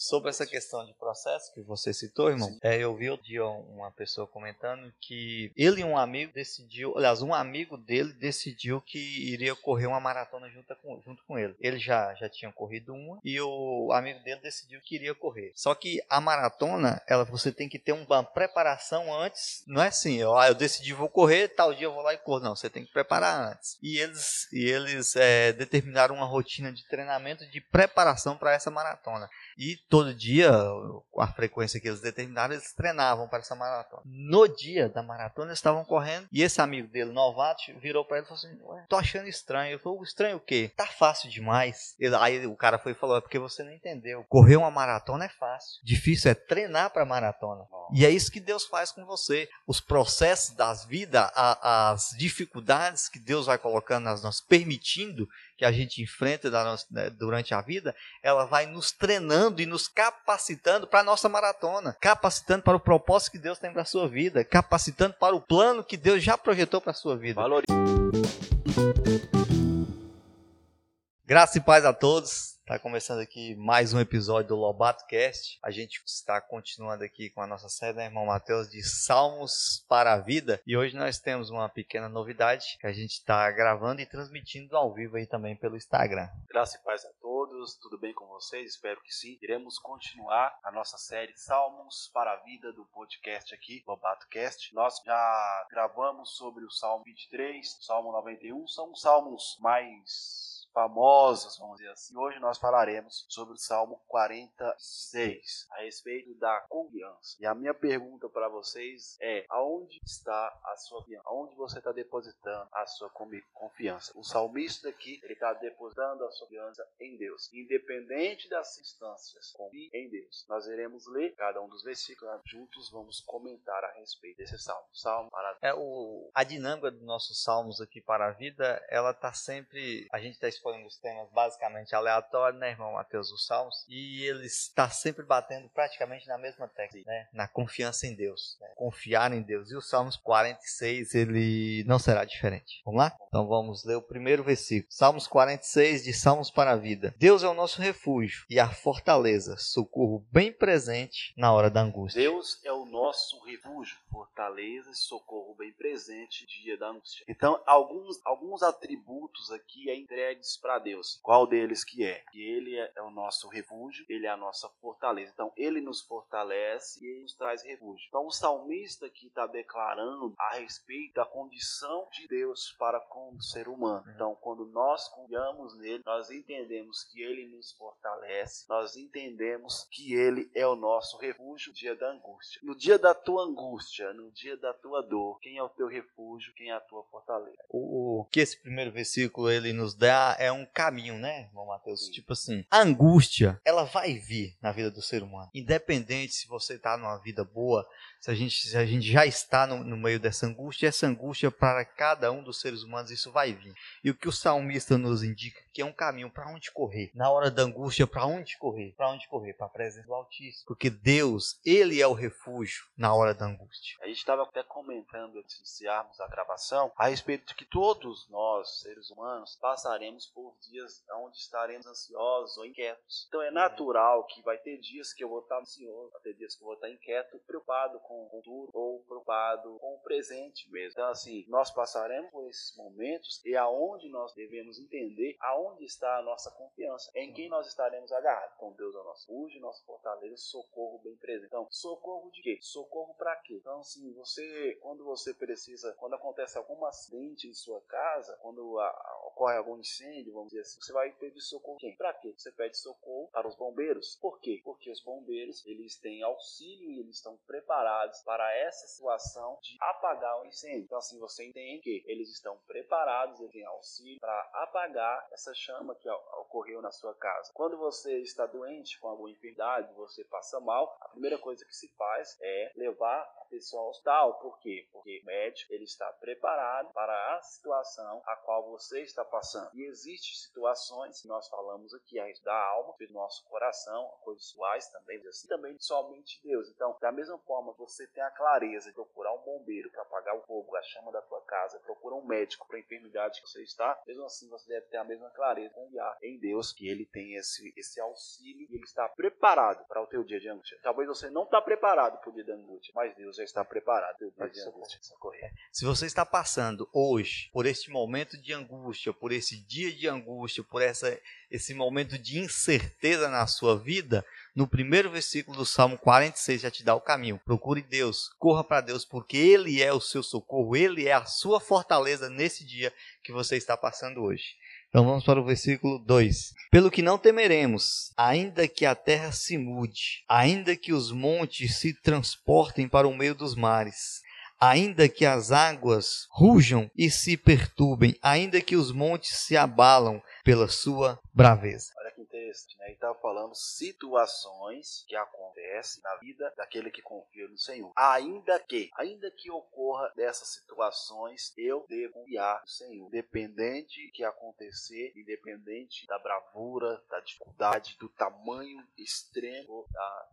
Sobre essa questão de processo que você citou, irmão, é, eu vi outro dia uma pessoa comentando que ele e um amigo decidiu, aliás, um amigo dele decidiu que iria correr uma maratona junto com, junto com ele. Ele já, já tinha corrido uma e o amigo dele decidiu que iria correr. Só que a maratona, ela você tem que ter uma preparação antes. Não é assim, eu, ah, eu decidi vou correr, tal dia eu vou lá e corro. Não, você tem que preparar antes. E eles, e eles é, determinaram uma rotina de treinamento de preparação para essa maratona. E todo dia, com a frequência que eles determinaram, eles treinavam para essa maratona. No dia da maratona, eles estavam correndo e esse amigo dele, novato, virou para ele e falou assim: Ué, tô achando estranho. Ele falou: Estranho o quê? Tá fácil demais. Ele, aí o cara foi e falou: É porque você não entendeu. Correr uma maratona é fácil. Difícil é treinar para maratona. E é isso que Deus faz com você. Os processos das vidas, as dificuldades que Deus vai colocando nas nossas, permitindo que a gente enfrenta nossa, né, durante a vida, ela vai nos treinando e nos capacitando para a nossa maratona, capacitando para o propósito que Deus tem para a sua vida, capacitando para o plano que Deus já projetou para a sua vida. Valor. Graça e paz a todos. Está começando aqui mais um episódio do Lobato Cast. A gente está continuando aqui com a nossa série, né, irmão Mateus, de Salmos para a Vida. E hoje nós temos uma pequena novidade que a gente está gravando e transmitindo ao vivo aí também pelo Instagram. Graça e paz a todos, tudo bem com vocês? Espero que sim. Iremos continuar a nossa série Salmos para a Vida do podcast aqui, Lobato Cast. Nós já gravamos sobre o Salmo 23, Salmo 91, são salmos mais famosos, vamos dizer assim. Hoje nós falaremos sobre o Salmo 46, a respeito da confiança. E a minha pergunta para vocês é: aonde está a sua confiança? Aonde você está depositando a sua confiança? O salmista aqui, ele está depositando a sua confiança em Deus, independente das circunstâncias. Confie em Deus. Nós iremos ler cada um dos versículos juntos, vamos comentar a respeito desse salmo. Salmo para é o a dinâmica dos nossos salmos aqui para a vida, ela está sempre a gente está escolhendo os temas basicamente aleatórios, né, irmão Mateus, os Salmos, e ele está sempre batendo praticamente na mesma tecla, né, na confiança em Deus, né, confiar em Deus. E o Salmos 46, ele não será diferente. Vamos lá? Então vamos ler o primeiro versículo. Salmos 46, de Salmos para a Vida. Deus é o nosso refúgio e a fortaleza, socorro bem presente na hora da angústia. Deus é o nosso refúgio, fortaleza socorro bem presente dia da angústia. Então, alguns, alguns atributos aqui é entregues para Deus. Qual deles que é? Que ele é, é o nosso refúgio, ele é a nossa fortaleza. Então, ele nos fortalece e ele nos traz refúgio. Então, o salmista que está declarando a respeito da condição de Deus para com o ser humano. Então, quando nós confiamos nele, nós entendemos que ele nos fortalece, nós entendemos que ele é o nosso refúgio no dia da angústia. No dia da tua angústia, no dia da tua dor, quem é o teu refúgio, quem é a tua fortaleza? O que esse primeiro versículo ele nos dá é um caminho, né, irmão Matheus? Sim. Tipo assim, a angústia, ela vai vir na vida do ser humano. Independente se você está numa vida boa, se a gente, se a gente já está no, no meio dessa angústia, essa angústia para cada um dos seres humanos, isso vai vir. E o que o salmista nos indica que é um caminho para onde correr. Na hora da angústia, para onde correr? Para onde correr? Para a presença do Altíssimo. Porque Deus, Ele é o refúgio na hora da angústia. A gente estava até comentando antes de iniciarmos a gravação a respeito de que todos nós, seres humanos, passaremos por dias onde estaremos ansiosos ou inquietos. Então é natural que vai ter dias que eu vou estar ansioso, vai ter dias que eu vou estar inquieto, preocupado com o futuro ou preocupado com o presente mesmo. Então assim, nós passaremos por esses momentos e aonde nós devemos entender aonde está a nossa confiança, em quem nós estaremos agarrados. Com Deus é o nosso refúgio, nosso fortaleza, socorro bem presente. Então, socorro de quê? Socorro para quê? Então assim, você quando você precisa, quando acontece algum acidente em sua casa, quando a, ocorre algum incêndio, vamos dizer assim, você vai pedir socorro quem? Para quê? Você pede socorro para os bombeiros. Por quê? Porque os bombeiros, eles têm auxílio e eles estão preparados para essa situação de apagar o incêndio. Então assim, você entende que eles estão preparados, eles têm auxílio para apagar essa chama que ocorreu na sua casa. Quando você está doente com alguma enfermidade, você passa mal, a primeira coisa que se faz é levar a pessoa ao hospital. Por quê? Porque o médico ele está preparado para a situação a qual você está passando. E existe existem situações nós falamos aqui a respeito da alma, do nosso coração, coisas suais também, assim, também somente Deus. Então, da mesma forma que você tem a clareza de procurar um bombeiro para apagar o fogo, a chama da tua casa, procura um médico para a enfermidade que você está, mesmo assim você deve ter a mesma clareza, confiar em Deus, que Ele tem esse, esse auxílio e Ele está preparado para o teu dia de angústia. Talvez você não está preparado para o dia de angústia, mas Deus já está preparado para o dia de angústia. Socorrer. Se você está passando hoje por este momento de angústia, por esse dia de angústia, por essa, esse momento de incerteza na sua vida, no primeiro versículo do Salmo 46 já te dá o caminho. Procure Deus, corra para Deus, porque Ele é o seu socorro, Ele é a sua fortaleza nesse dia que você está passando hoje. Então vamos para o versículo 2. Pelo que não temeremos, ainda que a terra se mude, ainda que os montes se transportem para o meio dos mares, ainda que as águas rujam e se perturbem, ainda que os montes se abalam pela sua braveza texto, né? Ele estava falando situações que acontecem na vida daquele que confia no Senhor. Ainda que, ainda que ocorra dessas situações, eu devo confiar no Senhor. Independente que acontecer, independente da bravura, da dificuldade, do tamanho extremo da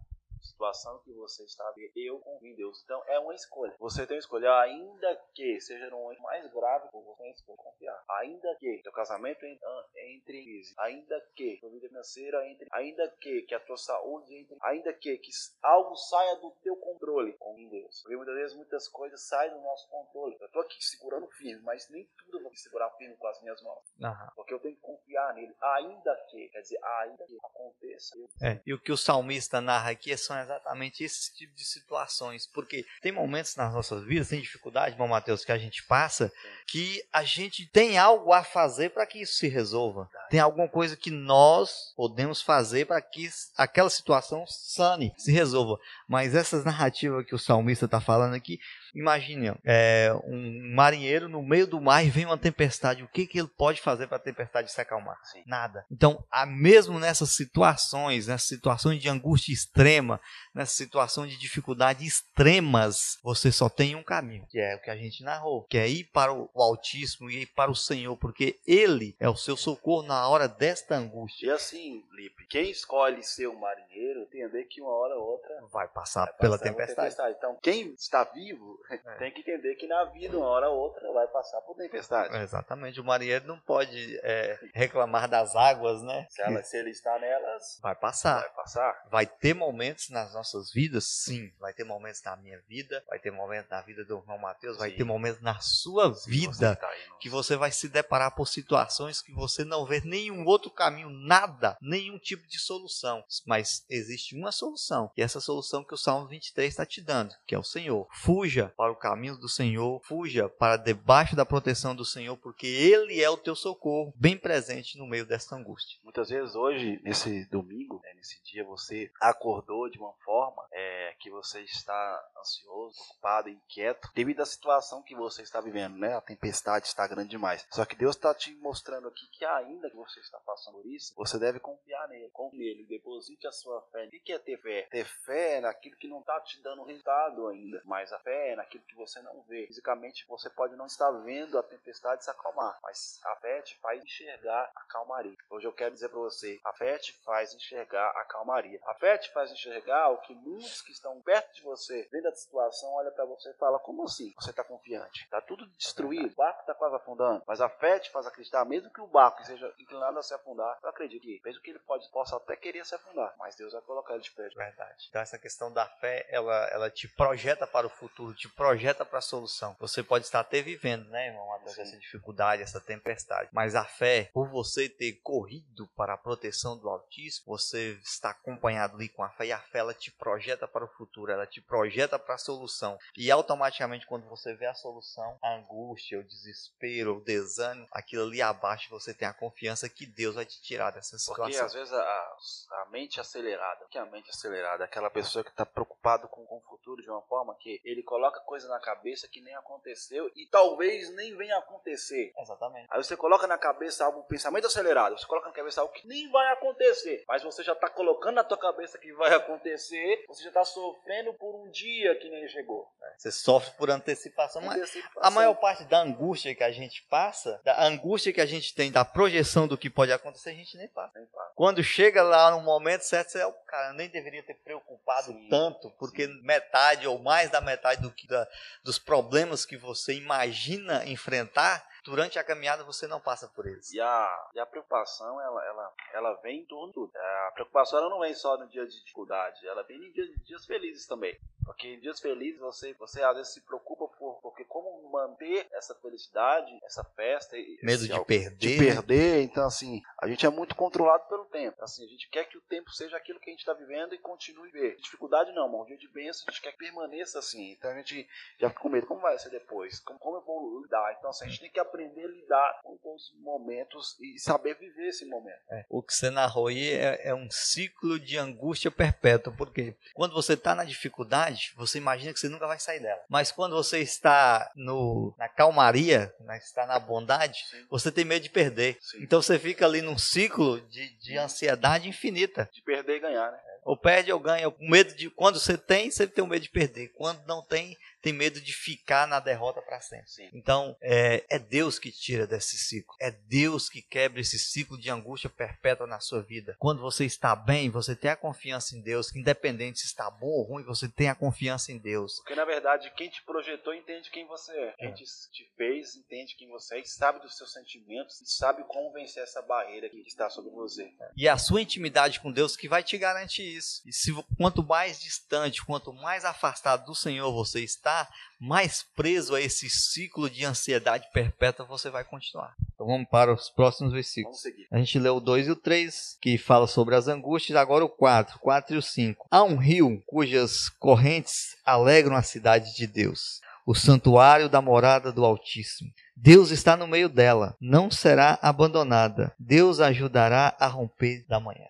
situação que você está vendo, eu confio em Deus. Então é uma escolha. Você tem uma escolha, ainda que seja um momento mais grave, você tem escolha confiar. Ainda que seu casamento entre em crise, ainda que sua vida financeira entre, ainda que, que a tua saúde entre, ainda que, que algo saia do teu controle, confie em Deus. Porque muitas vezes muitas coisas saem do nosso controle. Eu estou aqui segurando firme, mas nem tudo eu vou segurar firme com as minhas mãos. Uhum. Porque eu tenho que confiar nele, ainda que, quer dizer, ainda que aconteça. É, e o que o salmista narra aqui é são exatamente esse tipo de situações. Porque tem momentos nas nossas vidas, tem dificuldade, bom Mateus, que a gente passa, que a gente tem algo a fazer para que isso se resolva. Tem alguma coisa que nós podemos fazer para que aquela situação sane, se resolva. Mas essas narrativas que o salmista está falando aqui, imagine é, um marinheiro no meio do mar e vem uma tempestade. O que, que ele pode fazer para a tempestade se acalmar? Sim. Nada. Então, a, mesmo nessas situações, nessas situações de angústia extrema, nessa situação de dificuldade extremas, você só tem um caminho, que é o que a gente narrou, que é ir para o Altíssimo e ir para o Senhor, porque Ele é o seu socorro na hora desta angústia. E assim, Lipe, quem escolhe ser um marinheiro, entender que uma hora ou outra vai passar, vai pela tempestade. tempestade. Então, quem está vivo é. tem que entender que na vida, uma hora ou outra, vai passar por tempestade. exatamente. O marinheiro não pode é, reclamar das águas, né? Se, ela, se ele está nelas, vai passar. Vai passar. Vai ter momentos nas nossas vidas? Sim. Vai ter momentos na minha vida, vai ter momentos na vida do irmão Mateus, vai ter momentos na sua vida você tá que você vai se deparar por situações que você não vê nenhum outro caminho, nada, nenhum tipo de solução. Mas existe uma solução, e essa solução que o Salmo 23 está te dando, que é o Senhor. Fuja para o caminho do Senhor, fuja para debaixo da proteção do Senhor, porque Ele é o teu socorro, bem presente no meio desta angústia. Muitas vezes hoje, nesse domingo, né, nesse dia, você acordou de uma forma é, que você está ansioso, preocupado, inquieto, devido à situação que você está vivendo, né? A tempestade está grande demais. Só que Deus está te mostrando aqui que ainda que você está passando por isso, você deve confiar nele, confie nele, deposite a sua fé. O que é ter fé? Ter fé naquilo que não está te dando resultado ainda, mas a fé naquilo que você não vê. Fisicamente você pode não estar vendo a tempestade se acalmar, mas a fé te faz enxergar a calmaria. Hoje eu quero dizer para você, a fé te faz enxergar a calmaria. A fé te faz enxergar o que muitos que estão perto de você, vendo a situação, olha para você e fala: Como assim? Você está confiante? Está tudo destruído, o barco está quase afundando. Mas a fé te faz acreditar, mesmo que o barco seja inclinado a se afundar, eu acredito que, mesmo que ele pode, possa até querer se afundar, mas Deus vai colocar ele de pé. Verdade. Então, essa questão da fé, ela, ela te projeta para o futuro, te projeta para a solução. Você pode estar até vivendo, né, irmão, essa dificuldade, essa tempestade. Mas a fé, por você ter corrido para a proteção do Altíssimo, você está acompanhado ali com a fé e a fé ela te projeta para o futuro, ela te projeta para a solução. E automaticamente, quando você vê a solução, a angústia, o desespero, o desânimo, aquilo ali abaixo, você tem a confiança que Deus vai te tirar dessa situação. Porque às vezes a, a mente acelerada, o que é a mente acelerada? Aquela pessoa que está preocupada com, com o futuro de uma forma que ele coloca coloca coisa na cabeça que nem aconteceu e talvez nem venha acontecer. Exatamente. Aí você coloca na cabeça algo, um pensamento acelerado, você coloca na cabeça algo que nem vai acontecer, mas você já está colocando na tua cabeça que vai acontecer, você já está sofrendo por um dia que nem chegou. Você sofre por antecipação, mas Antecipação. a maior parte da angústia que a gente passa, da angústia que a gente tem da projeção do que pode acontecer, a gente nem passa. Nem fala. Quando chega lá no momento certo, você, cara, eu nem deveria ter preocupado Sim, tanto, porque metade ou mais da metade do que, da- dos problemas que você imagina enfrentar, durante a caminhada você não passa por eles. E a, e a preocupação, ela, ela, ela vem em torno de tudo. A preocupação ela não vem só no dia de dificuldade, ela vem em dias, dias felizes também. Porque em dias felizes você, você às vezes se preocupa por porque como manter essa felicidade, essa festa, e Medo esse de algo- perder. de perder. Então, assim, a gente é muito controlado pelo tempo. Assim, a gente quer que o tempo seja aquilo que a gente está vivendo e continue a ver. Dificuldade não, mas um dia de bênção a gente quer que permaneça assim. Então a gente já fica com medo. Como vai ser depois? Como, como eu vou lidar? Então, assim, a gente tem que aprender a lidar com os momentos e saber viver esse momento. É, O que você narrou aí é, é um ciclo de angústia perpétua, porque quando você está na dificuldade, você imagina que você nunca vai sair dela. Mas quando você está no, na calmaria, né, está na bondade, Sim. você tem medo de perder. Sim. Então você fica ali num ciclo de, de ansiedade infinita. De perder e ganhar, né? Ou perde ou ganha. O medo de quando você tem, você tem o medo de perder. Quando não tem, tem medo de ficar na derrota para sempre. Sim. Então, é, é Deus que tira desse ciclo. É Deus que quebra esse ciclo de angústia perpétua na sua vida. Quando você está bem, você tem a confiança em Deus. Que independente se está bom ou ruim, você tem a confiança em Deus. Porque na verdade, quem te projetou entende quem você é. Quem te, te fez entende quem você é e sabe dos seus sentimentos e sabe como vencer essa barreira que está sobre você. E é a sua intimidade com Deus que vai te garantir isso. E se, quanto mais distante, quanto mais afastado do Senhor você está, mais preso a esse ciclo de ansiedade perpétua você vai continuar. Então vamos para os próximos versículos. Vamos seguir. A gente leu o 2 e o 3, que fala sobre as angústias, agora o 4, 4 e o 5. Há um rio cujas correntes alegram a cidade de Deus, o santuário da morada do Altíssimo. Deus está no meio dela, não será abandonada. Deus ajudará a romper da manhã.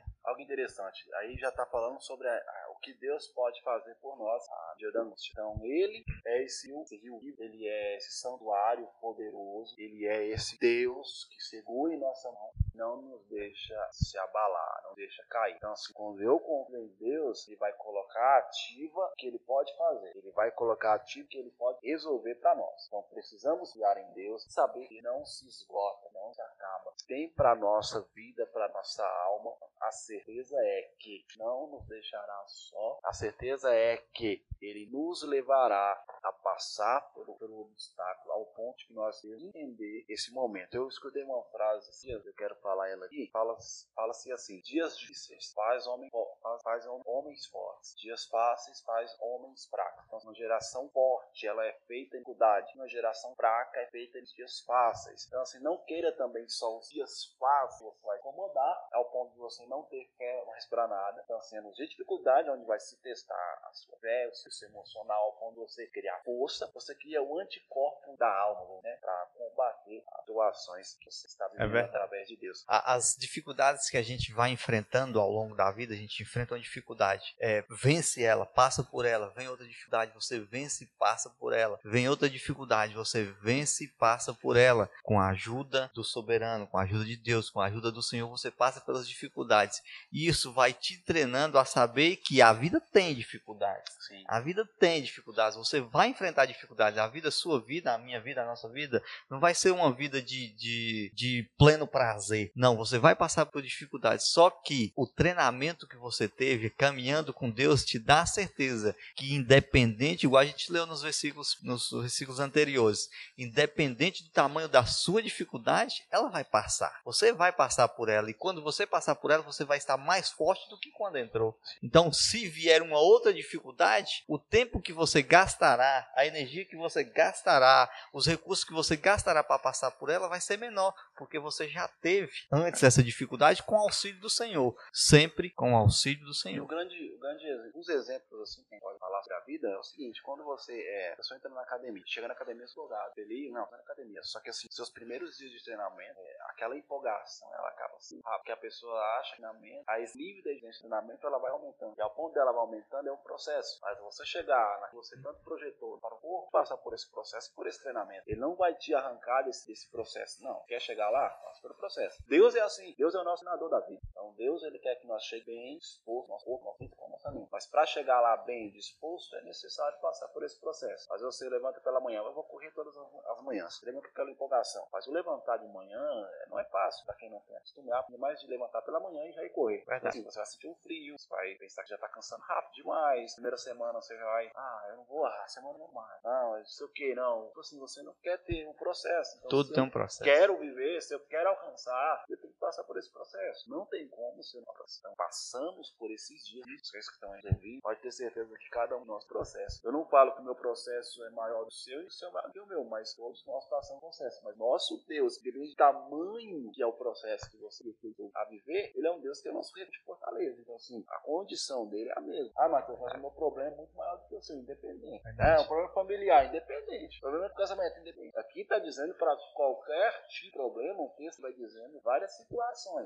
Interessante. Aí já está falando sobre a- a- o que Deus pode fazer por nós a angústia. Então, ele é esse rio, ele é esse santuário poderoso, ele é esse Deus que segura em nossa mão, não nos deixa se abalar, não deixa cair. Então, assim, quando eu confio em Deus, ele vai colocar ativa o que ele pode fazer, ele vai colocar ativa que ele pode resolver para nós. Então, precisamos fiar em Deus, saber que não se esgota, não se acaba. Tem para nossa vida, para nossa alma, a certeza é que não nos deixará só. A certeza é que ele nos levará a passar pelo, pelo obstáculo ao ponto que nós devemos entender esse momento. Eu escutei uma frase assim, eu quero falar ela aqui. Fala- Fala-se assim: dias difíceis faz, homem, faz, faz hom- homens fortes, dias fáceis faz homens fracos. Então, uma geração forte ela é feita em dificuldade, uma geração fraca é feita em dias fáceis. Então, assim, não queira também só os dias fáceis, você vai incomodar ao ponto de você não ter não respirar nada. Então, assim, é nos dias de dificuldade onde vai se testar a sua fé, o seu emocional, de você criar força, você cria o anticorpo da alma, né, para combater as doações que você está vivendo verdade. através de Deus. As dificuldades que a gente vai enfrentando ao longo da vida, a gente enfrenta uma dificuldade, é, vence ela, passa por ela, vem outra dificuldade, você vence e passa por ela, vem outra dificuldade, você vence e passa por ela, com a ajuda do soberano, com a ajuda de Deus, com a ajuda do Senhor, você passa pelas dificuldades. E isso vai te treinando a saber que a vida tem dificuldades. Sim. A vida tem dificuldades, você vai enfrentar dificuldades. A vida, sua vida, a minha vida, a nossa vida, não vai ser uma vida de, de, de pleno prazer. Não, você vai passar por dificuldades. Só que o treinamento que você teve caminhando com Deus te dá a certeza que, independente, igual a gente leu nos versículos, nos versículos anteriores, independente do tamanho da sua dificuldade, ela vai passar. Você vai passar por ela. E quando você passar por ela, você vai estar mais forte do que quando entrou. Então, se vier uma outra dificuldade, o tempo que você gastará, a energia que você gastará, os recursos que você gastará para passar por ela vai ser menor, porque você já teve antes essa dificuldade com o auxílio do Senhor. Sempre com o auxílio do Senhor. O grande, o grande, os exemplos assim que a gente pode falar sobre a vida é o seguinte: quando você é, a pessoa entra na academia, chega na academia empolgado, feliz, não, tá na academia. Só que assim, seus primeiros dias de treinamento, é, aquela empolgação, ela acaba assim, rápido, porque a pessoa acha que treinamento, a nível de treinamento ela vai aumentando. E ao ponto dela vai aumentando é um processo. Mas você chegar na que você tanto projetou para o corpo passar por esse processo, por esse treinamento, ele não vai te arrancar desse, desse processo. Não. Quer chegar lá? Passa pelo processo. Deus é assim. Deus é o nosso treinador da vida. Então Deus ele quer que nós cheguemos bem disposto, nosso corpo, nosso físico, nossa mente. Mas para chegar lá bem disposto é necessário passar por esse processo. Mas você levanta pela manhã, eu vou correr todas as manhãs. Levanta pela empolgação. Mas o levantar de manhã é, não é fácil para quem não tem acostumado, mais de levantar pela manhã e já ir correr. Verdade. Assim, você vai sentir um frio, você vai pensar que já está cansando rápido demais. Primeira semana você já vai, ah, eu não vou, ah, semana não mais. Não, mas sei o que, não. Então, assim, você não quer ter um processo. Então, Tudo tem um processo. quero viver, eu quero alcançar, eu passar por esse processo. Não tem como ser uma Então, passamos por esses dias, vocês que estão aí ouvindo, pode ter certeza que cada um do nosso processo. Eu não falo que o meu processo é maior do seu e o seu é maior do que o meu, mas todos nós passamos processo. Mas nosso Deus, independente do tamanho que é o processo que você tem a viver, ele é um Deus que o nosso reino de fortaleza. Então, assim, a condição dele é a mesma. Ah, Matheus, mas o meu problema é muito maior do que o seu, independente. É, um problema familiar, independente. Problema do casamento, independente. Aqui está dizendo para qualquer tipo de problema, o texto vai dizendo várias situações.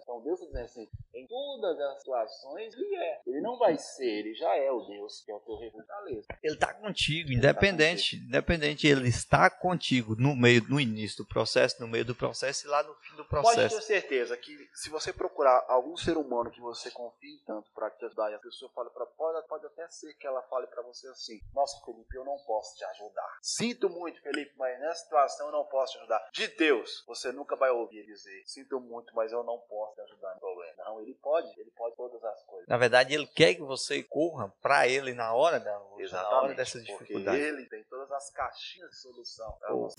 Então, Deus está dizendo assim, em todas as situações, ele é. Ele não vai ser, ele já é o Deus que é o teu fortaleza. Ele está contigo, independente, tá independente, ele está contigo no meio, no início do processo, no meio do processo e lá no fim do processo. Pode ter certeza que se você procurar algum ser humano que você confie tanto para te ajudar e a pessoa fala para pode, pode até ser que ela fale para você assim: Nossa, Felipe, eu não posso te ajudar. Sinto muito, Felipe, mas nessa situação eu não posso te ajudar. De Deus, você nunca vai ouvir dizer: Sinto muito, mas eu não posso te ajudar no problema. Não, ele pode, ele pode todas as coisas. Na verdade, ele quer que você corra para ele na hora da Exatamente, na hora dessa dificuldade. Porque ele tem todas as caixinhas de solução. Oh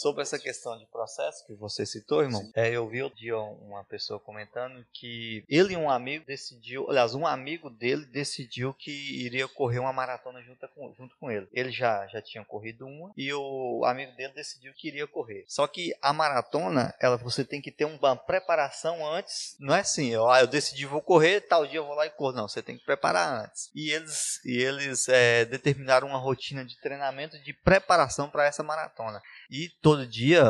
sobre essa questão de processo que você citou, irmão, é, eu vi outro dia uma pessoa comentando que ele e um amigo decidiu, aliás, um amigo dele decidiu que iria correr uma maratona junto com, junto com ele. Ele já, já tinha corrido uma e o amigo dele decidiu que iria correr. Só que a maratona, ela, você tem que ter uma preparação antes. Não é assim, eu, ah, eu decidi vou correr, tal dia eu vou lá e corro. Não, você tem que preparar antes. E eles, e eles é, determinaram uma rotina de treinamento de preparação para essa maratona. E todo dia,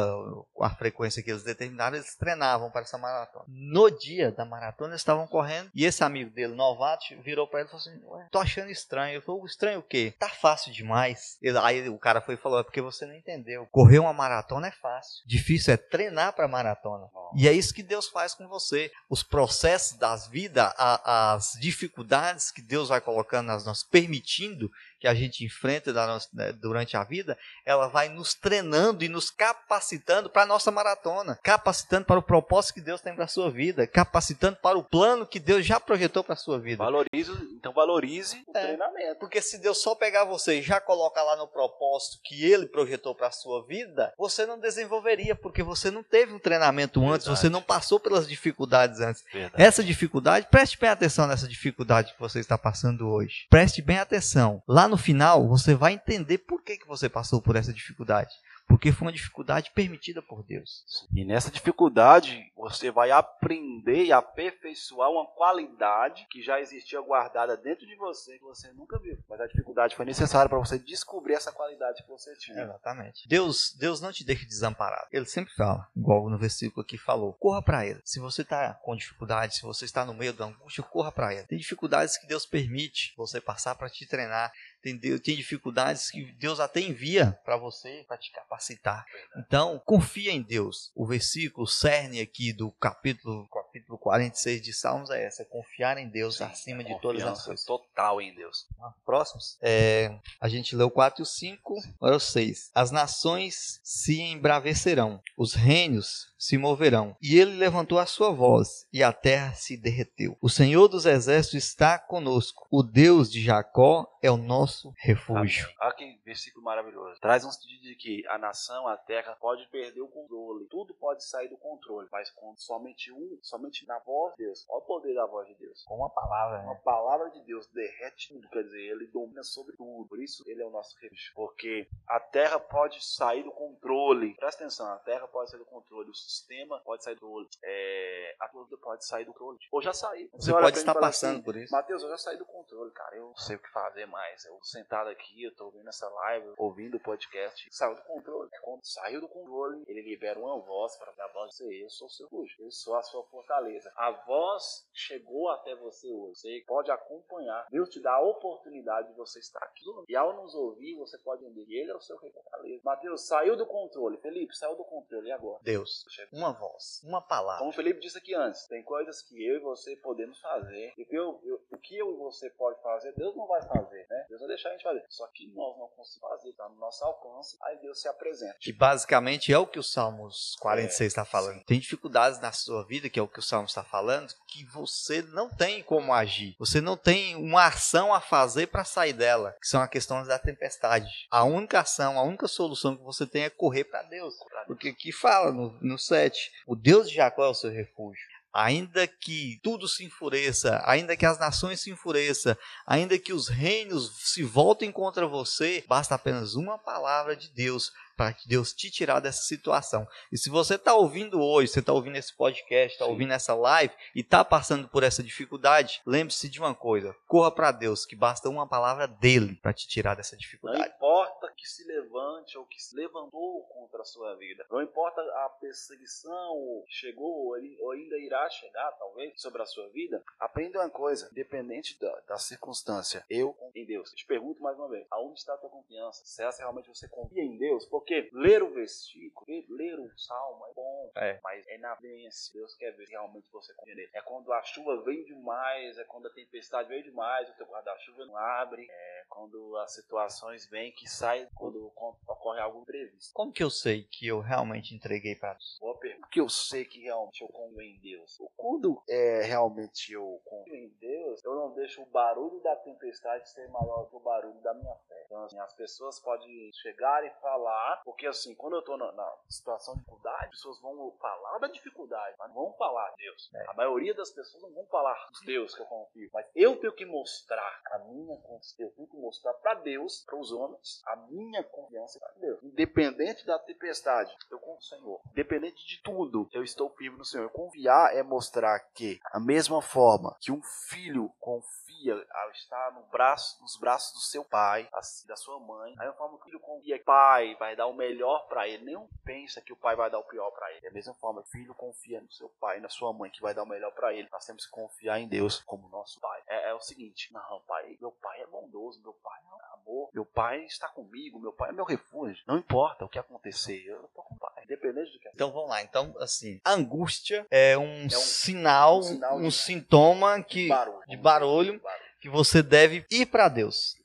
com a frequência que eles determinaram, eles treinavam para essa maratona. No dia da maratona, eles estavam correndo e esse amigo dele, novato, virou para ele e falou assim: Ué, tô achando estranho. Ele Estranho o quê? Tá fácil demais. Ele, aí o cara foi e falou: É porque você não entendeu. Correr uma maratona é fácil. Difícil é treinar para maratona. E é isso que Deus faz com você. Os processos das vidas, as dificuldades que Deus vai colocando nas nossas, permitindo que a gente enfrenta nossa, né, durante a vida, ela vai nos treinando e nos capacitando para a nossa maratona, capacitando para o propósito que Deus tem para a sua vida, capacitando para o plano que Deus já projetou para a sua vida. Valorize, então valorize o é, treinamento. Porque se Deus só pegar você e já colocar lá no propósito que Ele projetou para a sua vida, você não desenvolveria, porque você não teve um treinamento antes, Verdade. você não passou pelas dificuldades antes. Verdade. Essa dificuldade, preste bem atenção nessa dificuldade que você está passando hoje. Preste bem atenção. Lá no final, você vai entender por que, que você passou por essa dificuldade. Porque foi uma dificuldade permitida por Deus. E nessa dificuldade, você vai aprender e aperfeiçoar uma qualidade que já existia guardada dentro de você, que você nunca viu. Mas a dificuldade foi necessária para você descobrir essa qualidade que você tinha. Exatamente. Deus, Deus não te deixa desamparado. Ele sempre fala, igual no versículo aqui falou: corra para Ele. Se você está com dificuldade, se você está no meio da angústia, corra para Ele. Tem dificuldades que Deus permite você passar para te treinar tem, tem dificuldades que Deus até envia para você para te capacitar. Então, confia em Deus. O versículo cerne aqui do capítulo, capítulo 46 de Salmos é essa: confiar em Deus Sim, acima de todas as coisas. Total em Deus. Próximos. É, a gente leu 4 e 5, agora o 6. As nações se embravecerão, os reinos se moverão. E ele levantou a sua voz, e a terra se derreteu. O Senhor dos exércitos está conosco. O Deus de Jacó é o nosso nosso refúgio. Olha que versículo maravilhoso. Traz um sentido de que a nação, a terra, pode perder o controle. Tudo pode sair do controle. Mas quando somente um, somente na voz de Deus. Olha o poder da voz de Deus. Com uma palavra, Uma né? palavra de Deus derrete tudo. Quer dizer, ele domina sobre tudo. Por isso, ele é o nosso refúgio. Porque a terra pode sair do controle. Presta atenção, a terra pode sair do controle. O sistema pode sair do controle. É, a tudo pode sair do controle. Ou já saí. Você olha pode estar passando assim, por isso. Mateus, eu já saí do controle, cara. Eu não sei o que fazer mais. Eu tô sentado aqui, eu tô ouvindo essa live, ouvindo o podcast. Saiu do controle. É quando saiu do controle, ele libera uma voz para a voz dizer: Eu sou o seu refúgio, eu sou a sua fortaleza. A voz chegou até você hoje. Você pode acompanhar. Deus te dá a oportunidade de você estar aqui. E ao nos ouvir, você pode entender ele é o seu fortaleza. Mateus, saiu do controle. Felipe, saiu do controle. E agora? Deus, uma voz, uma palavra. Como o Felipe disse aqui antes, tem coisas que eu e você podemos fazer. E o que eu, eu- o que eu e você pode fazer, Deus não vai fazer, né? Deus deixar a gente fazer. Só que nós não conseguimos fazer, tá no nosso alcance. Aí Deus se apresenta. Que basicamente é o que o Salmos 46 É, está falando. Tem dificuldades na sua vida, que é o que o Salmo está falando, que você não tem como agir. Você não tem uma ação a fazer para sair dela, que são as questões da tempestade. A única ação, a única solução que você tem é correr para Deus. Porque aqui fala no, no 7, o Deus de Jacó é o seu refúgio. Ainda que tudo se enfureça, ainda que as nações se enfureçam, ainda que os reinos se voltem contra você, basta apenas uma palavra de Deus para que Deus te tirar dessa situação. E se você está ouvindo hoje, você está ouvindo esse podcast, está ouvindo essa live e está passando por essa dificuldade, lembre-se de uma coisa: corra para Deus, que basta uma palavra dele para te tirar dessa Não dificuldade. importa que se levante ou que se levantou contra a sua vida. Não importa a perseguição ou que chegou ou ainda irá chegar, talvez, sobre a sua vida. Aprenda uma coisa, independente da, da circunstância. Eu confio em Deus. Eu te pergunto mais uma vez, aonde está a tua confiança? Será que realmente você confia em Deus? Porque ler o versículo, ler- o salmo é bom, É. mas é na vivência. Deus quer ver realmente você nele. É quando a chuva vem demais, é quando a tempestade vem demais, o teu guarda-chuva não abre, é quando as situações vêm que saem, quando ocorre algo imprevisto. Como que eu sei que eu realmente entreguei para Deus? Boa pergunta. Porque eu sei que realmente eu confio em Deus. Quando é realmente eu confio em Deus, eu não deixo o barulho da tempestade ser maior que o barulho da minha fé. Então, assim, as pessoas podem chegar e falar, porque assim, quando eu tô na, na situação de dificuldade, as pessoas vão falar da dificuldade, mas não vão falar de Deus. A maioria das pessoas não vão falar de Deus que eu confio, mas eu tenho que mostrar a minha confiança. Eu tenho que mostrar para Deus, para os homens, a minha confiança para Deus. Independente da tempestade, eu confio no Senhor. Independente de tudo, eu estou firme no Senhor. Confiar é mostrar que, a mesma forma que um filho confia ao estar no braço, nos braços do seu pai, assim, da sua mãe, a mesma forma que o filho confia pai vai dar o melhor para ele, nenhum pensa que o pai vai dar o pior para ele. Da mesma forma, o filho confia no seu pai, na sua mãe, que vai dar o melhor para ele. Nós temos que confiar em Deus como nosso pai. É, é o seguinte, não, pai, meu pai é bondoso, meu pai é amor, meu pai está comigo, meu pai é meu refúgio. Não importa o que acontecer, eu tô com o pai, independente do que Então vamos lá. Então, assim, a angústia é um, sinal, um sinal um de- sintoma que, barulho, de barulho barulho que você deve ir para Deus.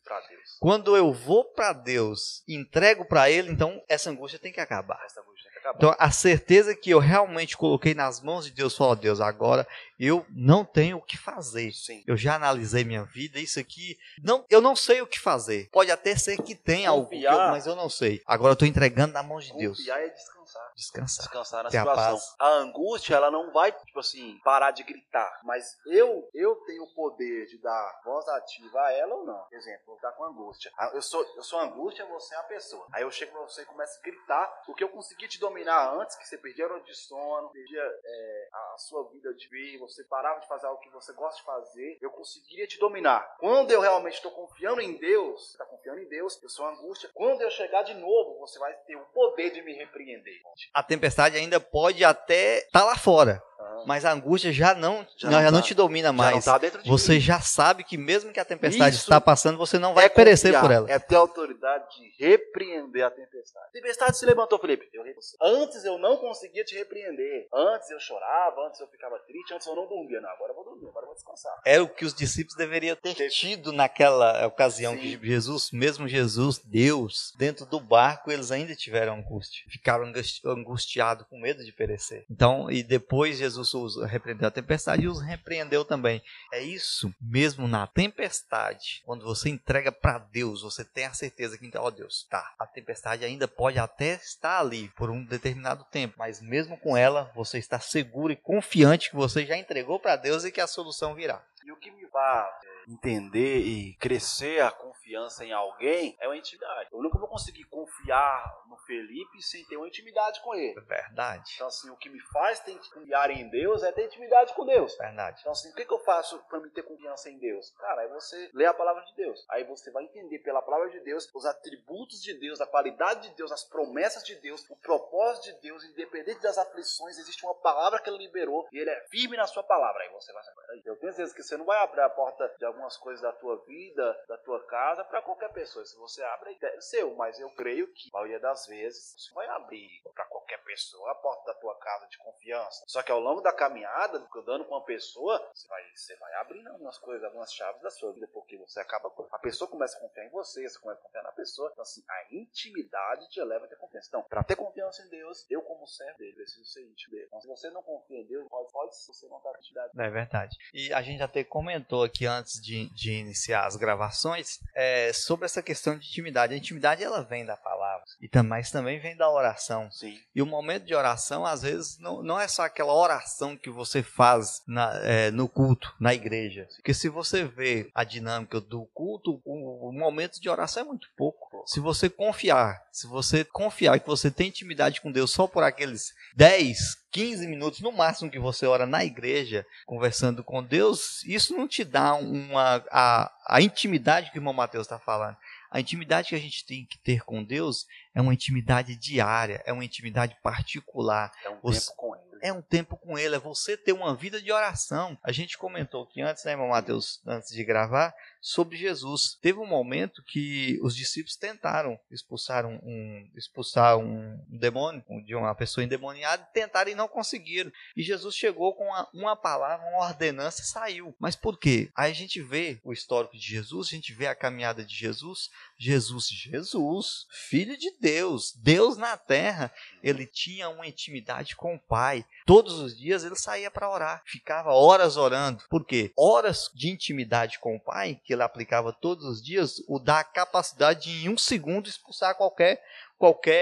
Quando eu vou para Deus e entrego para Ele, então essa angústia tem que acabar. Essa angústia tem que acabar. Então, a certeza que eu realmente coloquei nas mãos de Deus, falou, Deus, agora eu não tenho o que fazer. Sim. Eu já analisei minha vida, isso aqui, não, eu não sei o que fazer. Pode até ser que tenha algo, mas eu não sei. Agora eu estou entregando na mão de Deus. Confiar é descansar. Descansar. Descansar na Ter a situação. paz. A, angústia, ela não vai, tipo assim, parar de gritar. Mas eu, eu tenho o poder de dar voz ativa a ela ou não. Por exemplo, eu tá com angústia. Ah, Eu sou, eu sou angústia, você é a pessoa. Aí eu chego pra você e começo a gritar. O que eu conseguia te dominar antes, que você perdia a hora de sono, perdia é, a, a sua vida de ver, você parava de fazer algo que você gosta de fazer, eu conseguiria te dominar. Quando eu realmente estou confiando em Deus, você tá confiando em Deus, eu sou angústia. Quando eu chegar de novo, você vai ter o poder de me repreender. A tempestade ainda pode até estar tá lá fora. Mas a angústia já não, Já não, não já não tá. te domina Já não mais. tá dentro de Você mim. já sabe que mesmo que a tempestade Isso está passando, você não vai É perecer confiar, por ela. É ter autoridade de repreender a tempestade. A tempestade se levantou, Felipe. Eu antes eu não conseguia te repreender. Antes eu chorava, antes eu ficava triste, antes eu não dormia. Não, agora eu vou dormir, agora eu vou descansar. Era o que os discípulos deveriam ter tido naquela ocasião Sim. que Jesus, mesmo Jesus, Deus, dentro do barco, eles ainda tiveram angústia. Ficaram angusti- angustiados, com medo de perecer. Então, e depois Jesus Deus os repreendeu a tempestade e os repreendeu também. É isso mesmo na tempestade. Quando você entrega para Deus, você tem a certeza que, ó Deus, tá, a tempestade ainda pode até estar ali por um determinado tempo, mas mesmo com ela, você está seguro e confiante que você já entregou para Deus e que a solução virá. E o que me faz entender e crescer a confiança em alguém é uma intimidade. Eu nunca vou conseguir confiar no Felipe sem ter uma intimidade com ele. Verdade. Então, assim, o que me faz ter confiar em Deus é ter intimidade com Deus. Verdade. Então, assim, o que, que eu faço para me ter confiança em Deus? Cara, é você ler a palavra de Deus. Aí você vai entender pela palavra de Deus os atributos de Deus, a qualidade de Deus, as promessas de Deus, o propósito de Deus, independente das aflições, existe uma palavra que ele liberou e ele é firme na sua palavra. Aí você vai saber. Eu tenho certeza que você não vai abrir a porta de algumas coisas da tua vida, da tua casa, para qualquer pessoa. Se você abre, é seu. Mas eu creio que, a maioria das vezes, você vai abrir para qualquer pessoa a porta da tua casa de confiança. Só que ao longo da caminhada, andando com uma pessoa, você vai, você vai abrindo algumas coisas, algumas chaves da sua vida, porque você acaba. A pessoa começa a confiar em você, você começa a confiar na pessoa. Então, assim, a intimidade te leva a ter confiança. Então, para ter confiança em Deus, eu, como servo dele, preciso ser íntimo dele. Então, se você não confia em Deus, pode, pode você não está intimidade. É verdade. E a gente até comentou aqui antes de, de iniciar as gravações é, sobre essa questão de intimidade. A intimidade ela vem da palavra, e mas também vem da oração. Sim. E o momento de oração, às vezes, não, não é só aquela oração que você faz na, é, no culto, na igreja. Porque se você vê a dinâmica do culto, o, o momento de oração é muito pouco. Se você confiar, se você confiar que você tem intimidade com Deus só por aqueles 10, 15 minutos no máximo que você ora na igreja, conversando com Deus, isso não te dá uma, a, a intimidade que o irmão Mateus está falando. A intimidade que a gente tem que ter com Deus é uma intimidade diária, é uma intimidade particular. É um tempo com Ele. É um tempo com Ele, é você ter uma vida de oração. A gente comentou aqui antes, né, irmão Mateus, antes de gravar, sobre Jesus. Teve um momento que os discípulos tentaram expulsar um, um expulsar um demônio de uma pessoa endemoniada, tentaram e não conseguiram. E Jesus chegou com uma, uma palavra, uma ordenança e saiu. Mas por quê? Aí a gente vê o histórico de Jesus, a gente vê a caminhada de Jesus. Jesus, Jesus, filho de Deus, Deus na terra, ele tinha uma intimidade com o Pai. Todos os dias ele saía para orar, ficava horas orando. Por quê? Horas de intimidade com o Pai que ele aplicava todos os dias, o dá a capacidade de em um segundo expulsar qualquer qualquer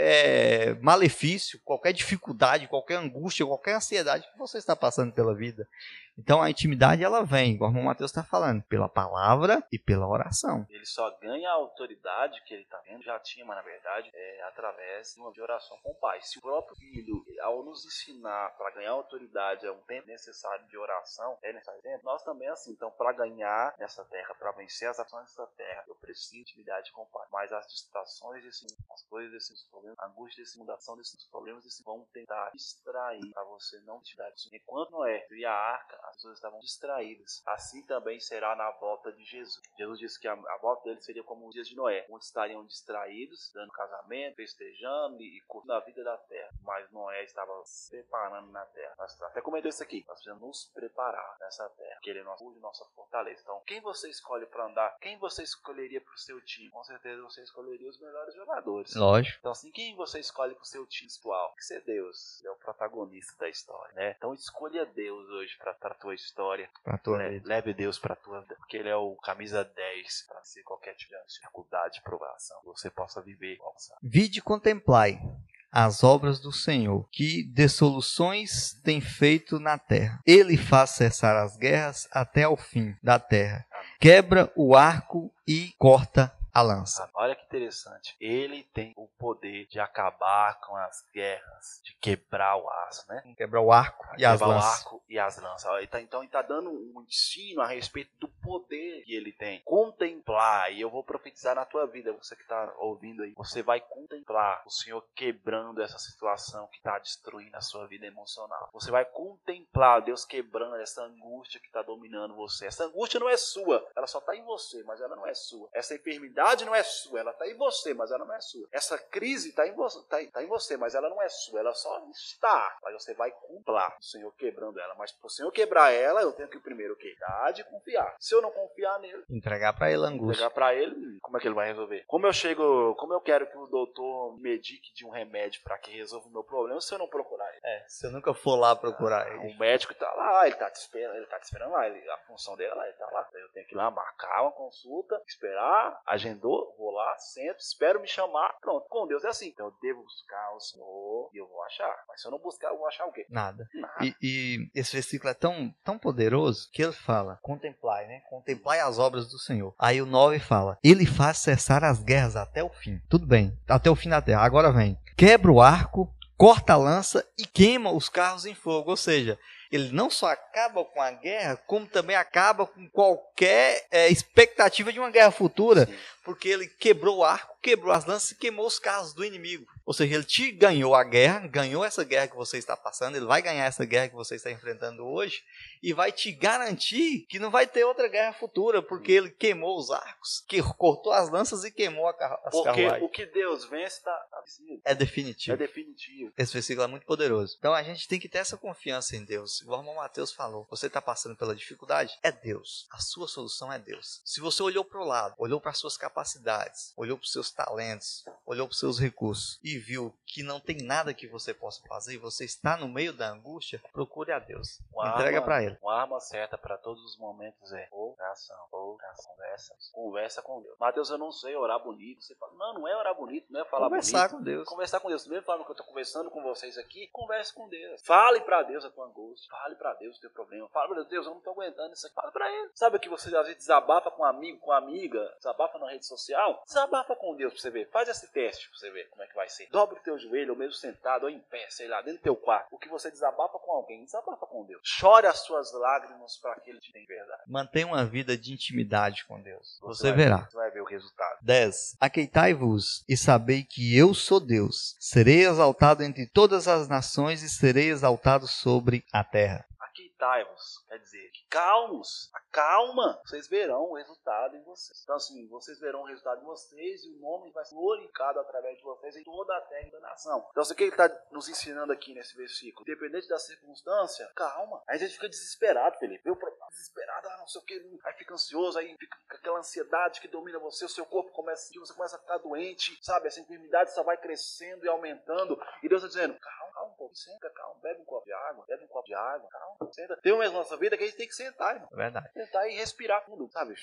é, malefício, qualquer dificuldade, qualquer angústia, qualquer ansiedade que você está passando pela vida. Então a intimidade ela vem, igual o Mateus está falando, pela palavra e pela oração. Ele só ganha a autoridade que ele está tendo, já tinha, mas na verdade, é através de uma oração com o Pai. Se o próprio filho, ao nos ensinar para ganhar autoridade, é um tempo necessário de oração, é necessário tempo, nós também assim. Então, para ganhar nessa terra, para vencer as ações dessa terra, eu preciso de intimidade com o Pai. Mas as distrações desse as coisas desses problemas, a angústia desse mudação desses problemas, desse, vão tentar distrair para você não tirar disso. Enquanto não é, e a arca, as pessoas estavam distraídas. Assim também será na volta de Jesus. Jesus disse que a, a volta dele seria como os dias de Noé, onde estariam distraídos, dando casamento, festejando e, curtindo a vida da terra. Mas Noé estava se preparando na terra. Nós até comentou isso aqui. Nós precisamos nos preparar nessa terra, querer nossa, nossa fortaleza. Então, quem você escolhe para andar? Quem você escolheria para o seu time? Com certeza você escolheria os melhores jogadores. Lógico. Então, assim, quem você escolhe para o seu time atual? Que ser Deus. Ele é o protagonista da história, né? Então, escolha Deus hoje para a tua história. Pra tua né? Leve Deus para tua vida, porque Ele é o camisa 10 para ser qualquer tipo de dificuldade, provação. Você possa viver. Possa. Vide contemplai as obras do Senhor, que dissoluções tem feito na terra. Ele faz cessar as guerras até ao fim da terra. Quebra o arco e corta a lança. Olha que interessante. Ele tem o poder de acabar com as guerras, de quebrar o aço, né? Quebrar o arco e as lanças. o arco e as lanças. Ele tá, então ele está dando um ensino a respeito do poder que ele tem. Contemplar, e eu vou profetizar na tua vida, você que está ouvindo aí, você vai contemplar o Senhor quebrando essa situação que está destruindo a sua vida emocional. Você vai contemplar Deus quebrando essa angústia que está dominando você. Essa angústia não é sua, ela só está em você, mas ela não é sua. Essa enfermidade enfermidade não é sua, ela está em você, mas ela não é sua. Essa crise está em, você, tá, tá em você, mas ela não é sua, ela só está. Mas você vai cumprir o Senhor quebrando ela. Mas para o Senhor quebrar ela, eu tenho que primeiro quebrar de confiar. Se eu não confiar nele, entregar para ele a angústia. Entregar para ele, como é que ele vai resolver? Como eu chego, como eu quero que o doutor medique de um remédio para que resolva o meu problema se eu não procurar ele? É, se eu nunca for lá procurar ah, ele. O médico tá lá, ele tá te esperando, ele tá te esperando lá, ele, a função dele é lá, ele tá lá. Eu tenho que ir lá marcar uma consulta, esperar, agendou, vou lá, sento, espero me chamar, pronto. Com Deus é assim. Então eu devo buscar o Senhor e eu vou achar. Mas se eu não buscar, eu vou achar o quê? Nada. Nada. E, e esse versículo é tão, tão poderoso que ele fala: contemplai, né? Contemplai as obras do Senhor. Aí o 9 fala: Ele faz cessar as guerras até o fim. Tudo bem, até o fim da terra. Agora vem: quebra o arco, corta a lança e queima os carros em fogo. Ou seja, ele não só acaba com a guerra, como também acaba com qualquer é, expectativa de uma guerra futura, Sim. porque ele quebrou o arco, quebrou as lanças e queimou os carros do inimigo. Ou seja, ele te ganhou a guerra, ganhou essa guerra que você está passando, ele vai ganhar essa guerra que você está enfrentando hoje e vai te garantir que não vai ter outra guerra futura, porque ele queimou os arcos, que cortou as lanças e queimou a car as porque carruagens. o que Deus vence está tá É definitivo. É definitivo. Esse versículo é muito poderoso. Então a gente tem que ter essa confiança em Deus. Igual o irmão Mateus falou, você está passando pela dificuldade? É Deus. A sua solução é Deus. Se você olhou para o lado, olhou para suas capacidades, olhou para os seus talentos, olhou para os seus recursos e viu que não tem nada que você possa fazer e você está no meio da angústia, procure a Deus. Uma Entrega para Ele. Uma arma certa para todos os momentos é oração, oração, conversa, conversa com Deus. Mateus, eu não sei orar bonito. Você fala, não, não é orar bonito, não é falar conversar bonito. com Deus. Conversar com Deus. Mesmo falando que eu estou conversando com vocês aqui, converse com Deus. Fale para Deus a tua angústia. Fale para Deus o teu problema. Fale para Deus, eu não estou aguentando isso aqui. Fale para Ele. Sabe que você às vezes desabafa com um amigo, com uma amiga, desabafa na rede social? Desabafa com Deus para você ver. Faz esse teste para você ver como é que vai ser. Dobre o teu joelho, ou mesmo sentado, ou em pé, sei lá, dentro do teu quarto. O que você desabafa com alguém, desabafa com Deus. Chore as suas lágrimas para que ele te dê verdade. Mantenha uma vida de intimidade com Deus. Você, você verá. Você vai ver o resultado. 10. Aqueitai-vos e sabei que eu sou Deus. Serei exaltado entre todas as nações e serei exaltado sobre a terra quer dizer, calmos, acalma, vocês verão o resultado em vocês. Então, assim, vocês verão o resultado em vocês e o nome vai ser glorificado através de vocês em toda a terra da nação. Então, o que ele está nos ensinando aqui nesse versículo? Independente da circunstância, calma. Aí a gente fica desesperado, Felipe. Eu desesperado, ah, não sei o que, aí fica ansioso, aí fica aquela ansiedade que domina você, o seu corpo começa a sentir, você começa a ficar doente, sabe? Essa enfermidade só vai crescendo e aumentando. E Deus está dizendo, calma, senta, calma, bebe um copo de água, bebe um copo de água, calma, senta. Tem uma nossa vida que a gente tem que sentar, irmão. Verdade. Sentar e respirar fundo, sabe?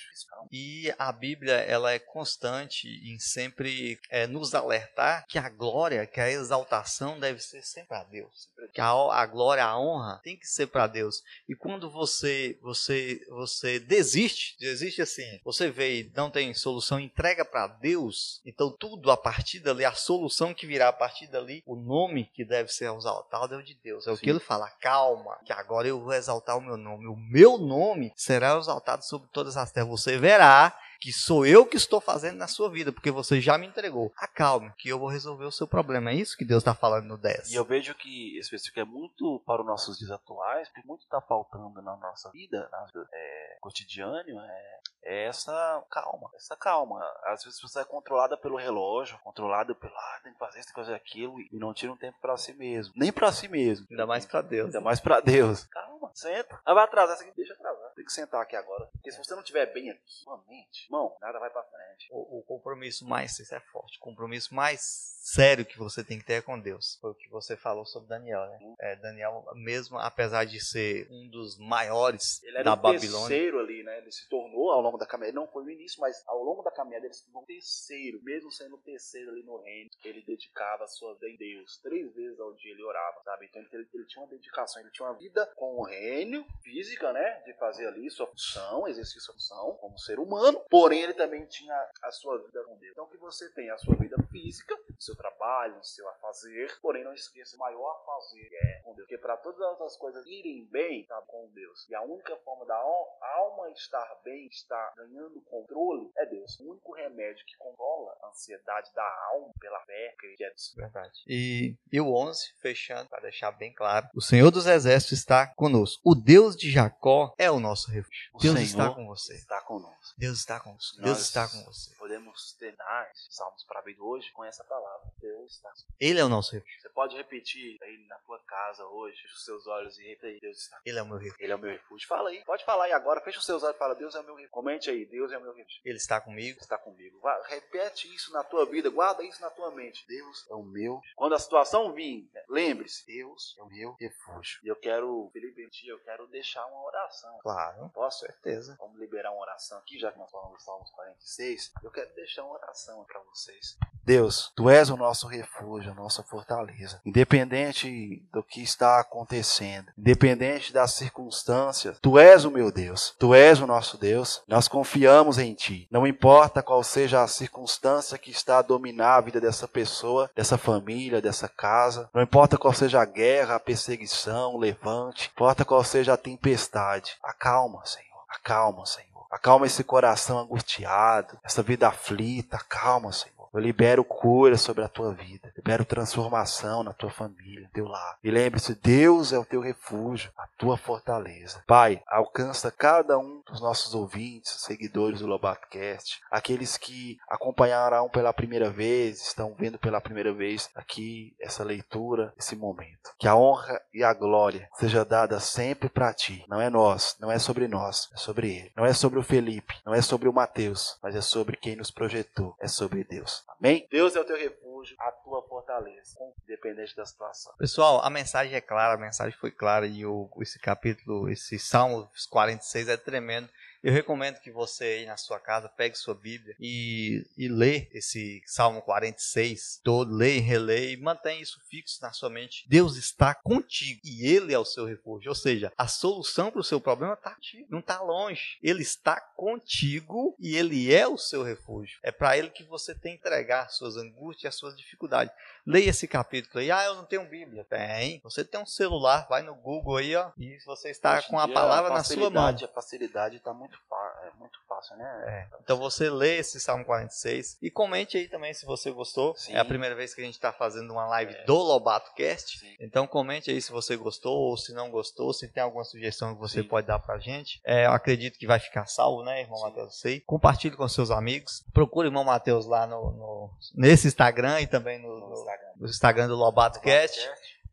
E a Bíblia, ela é constante em sempre é, nos alertar que a glória, que a exaltação deve ser sempre a Deus. Que a, a glória, a honra tem que ser para Deus. E quando você, você, você desiste, desiste assim, você vê e não tem solução, entrega para Deus, então tudo a partir dali, a solução que virá a partir dali, o nome que deve ser exaltado é o de Deus. É o Sim. que ele fala, calma, que agora eu vou exaltar o meu nome. O meu nome será exaltado sobre todas as terras. Você verá que sou eu que estou fazendo na sua vida, porque você já me entregou. Acalme, que eu vou resolver o seu problema. É isso que Deus está falando no 10. E eu vejo que esse versículo é muito para os nossos dias atuais, porque muito está faltando na nossa vida, na vida é, cotidiano, é, é, essa calma, essa calma. Às vezes você é controlada pelo relógio, controlada pelo, ah, tem que fazer isso, tem que fazer aquilo, e não tira um tempo para si mesmo. Nem para si mesmo. Ainda mais para Deus. Ainda mais para Deus. Calma, senta. Aí vai atrasar, aqui deixa atrasar. Tem que sentar aqui agora. Porque se você não estiver bem aqui, sua mente, irmão, nada vai para frente. O, o, compromisso mais, isso é forte, o compromisso mais sério que você tem que ter é com Deus. Foi o que você falou sobre Daniel, né? É, Daniel, mesmo apesar de ser um dos maiores ele era da o Babilônia. terceiro ali, né? Ele se tornou ao longo da caminhada, não foi no início, mas ao longo da caminhada ele se tornou terceiro, mesmo sendo o terceiro ali no reino, ele dedicava a sua vida em Deus. Três vezes ao dia ele orava, sabe? Então ele, ele, tinha uma dedicação, ele tinha uma vida com o reino, física, né? De fazer ali sua função, exercer sua função como ser humano, porém ele também tinha a sua vida com Deus. Então que você tem a sua vida física, seu trabalho, seu a fazer, porém não esqueça o maior a fazer é com Deus. Porque para todas as coisas irem bem, tá com Deus. E a única forma da alma estar bem, estar ganhando controle, é Deus. O único remédio que controla a ansiedade da alma pela fé, que é Deus. Verdade. E, e o 11, fechando, para deixar bem claro, o Senhor dos Exércitos está conosco. O Deus de Jacó é o nosso refúgio. O Deus Senhor está com você. Está conosco. Deus está conosco. Deus está com você. Podemos terminar esses salmos para ver hoje com essa palavra. Deus está. Ele é o nosso refúgio. Você pode repetir aí na tua casa hoje, fecha os seus olhos e repita aí, Deus está. Ele é o meu refúgio. Ele é o meu refúgio. Fala aí, pode falar aí agora, fecha os seus olhos e fala, Deus é o meu refúgio. Comente aí, Deus é o meu refúgio. Ele está comigo. Está comigo. Vá, repete isso na tua vida, guarda isso na tua mente. Deus é o meu. Quando a situação vir, lembre-se, Deus é o meu refúgio. E eu quero, Felipe, eu quero deixar uma oração. Claro. Posso? Certeza. Vamos liberar uma oração aqui, já que nós falamos do Salmos 46. Eu quero deixar uma oração para vocês. Deus, tu és o nosso refúgio, a nossa fortaleza. Independente do que está acontecendo, independente das circunstâncias, tu és o meu Deus, tu és o nosso Deus. Nós confiamos em ti. Não importa qual seja a circunstância que está a dominar a vida dessa pessoa, dessa família, dessa casa, não importa qual seja a guerra, a perseguição, o levante, importa qual seja a tempestade. Acalma, Senhor. Acalma, Senhor. Acalma esse coração angustiado, essa vida aflita. Acalma, Senhor. Eu libero cura sobre a tua vida. Libero transformação na tua família, teu lar. E lembre-se, Deus é o teu refúgio, a tua fortaleza. Pai, alcança cada um dos nossos ouvintes, seguidores do LobatoCast, aqueles que acompanharão pela primeira vez, estão vendo pela primeira vez aqui essa leitura, esse momento. Que a honra e a glória seja dada sempre para ti. Não é nós, não é sobre nós, é sobre ele. Não é sobre o Felipe, não é sobre o Mateus, mas é sobre quem nos projetou, é sobre Deus. Amém? Deus é o teu refúgio, a tua fortaleza, independente da situação. Pessoal, a mensagem é clara, a mensagem foi clara e o, esse capítulo, esse Salmo 46 é tremendo. Eu recomendo que você aí na sua casa pegue sua Bíblia e, e lê esse Salmo 46 todo, lê e relê e mantenha isso fixo na sua mente. Deus está contigo e Ele é o seu refúgio. Ou seja, a solução para o seu problema está contigo, não está longe. Ele está contigo e Ele é o seu refúgio. É para Ele que você tem que entregar suas angústias e as suas dificuldades. Leia esse capítulo aí. Ah, eu não tenho Bíblia. Tem. Você tem um celular, vai no Google aí, ó, e você está Hoje com a palavra a na sua mão. facilidade- A facilidade está muito, é muito fácil, né? É. Então você lê esse Salmo 46 e comente aí também se você gostou. Sim. É a primeira vez que a gente está fazendo uma live É. do Lobato Cast. Sim. Então comente aí se você gostou ou se não gostou, se tem alguma sugestão que você Sim. pode dar pra gente. É, eu acredito que vai ficar salvo, né, irmão. Matheus? Sei. Compartilhe com seus amigos. Procure o irmão Matheus lá no, no- nesse Instagram e também no, No no- Instagram. Instagram do Lobato Cast.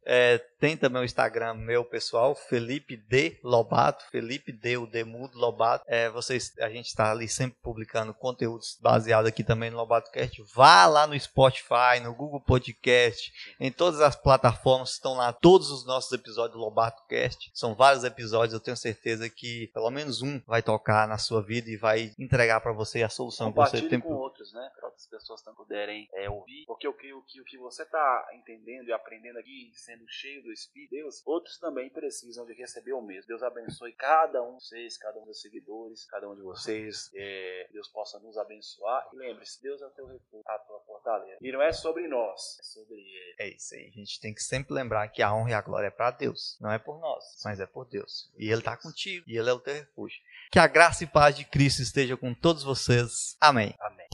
É, tem também o Instagram meu pessoal, Felipe D Lobato, Felipe D o Demudo Lobato. É, vocês, a gente está ali sempre publicando conteúdos baseados aqui também no LobatoCast. Vá lá no Spotify, no Google Podcast, em todas as plataformas estão lá todos os nossos episódios do LobatoCast. São vários episódios, eu tenho certeza que pelo menos um vai tocar na sua vida e vai entregar para você a solução que você tem. com outros, né? Para outras pessoas também puderem é, ouvir. Porque eu creio que o que você está entendendo e aprendendo aqui, sendo cheio do Espírito de Deus, outros também precisam de receber o mesmo. Deus abençoe cada um de vocês, cada um dos seguidores, cada um de vocês. É, Deus possa nos abençoar. E lembre-se, Deus é o teu refúgio, a tua fortaleza. E não é sobre nós, é sobre Ele. É isso aí. A gente tem que sempre lembrar que a honra e a glória é para Deus. Não é por nós, mas é por Deus. E Ele está contigo. E Ele é o teu refúgio. Que a graça e paz de Cristo esteja com todos vocês. Amém. Amém.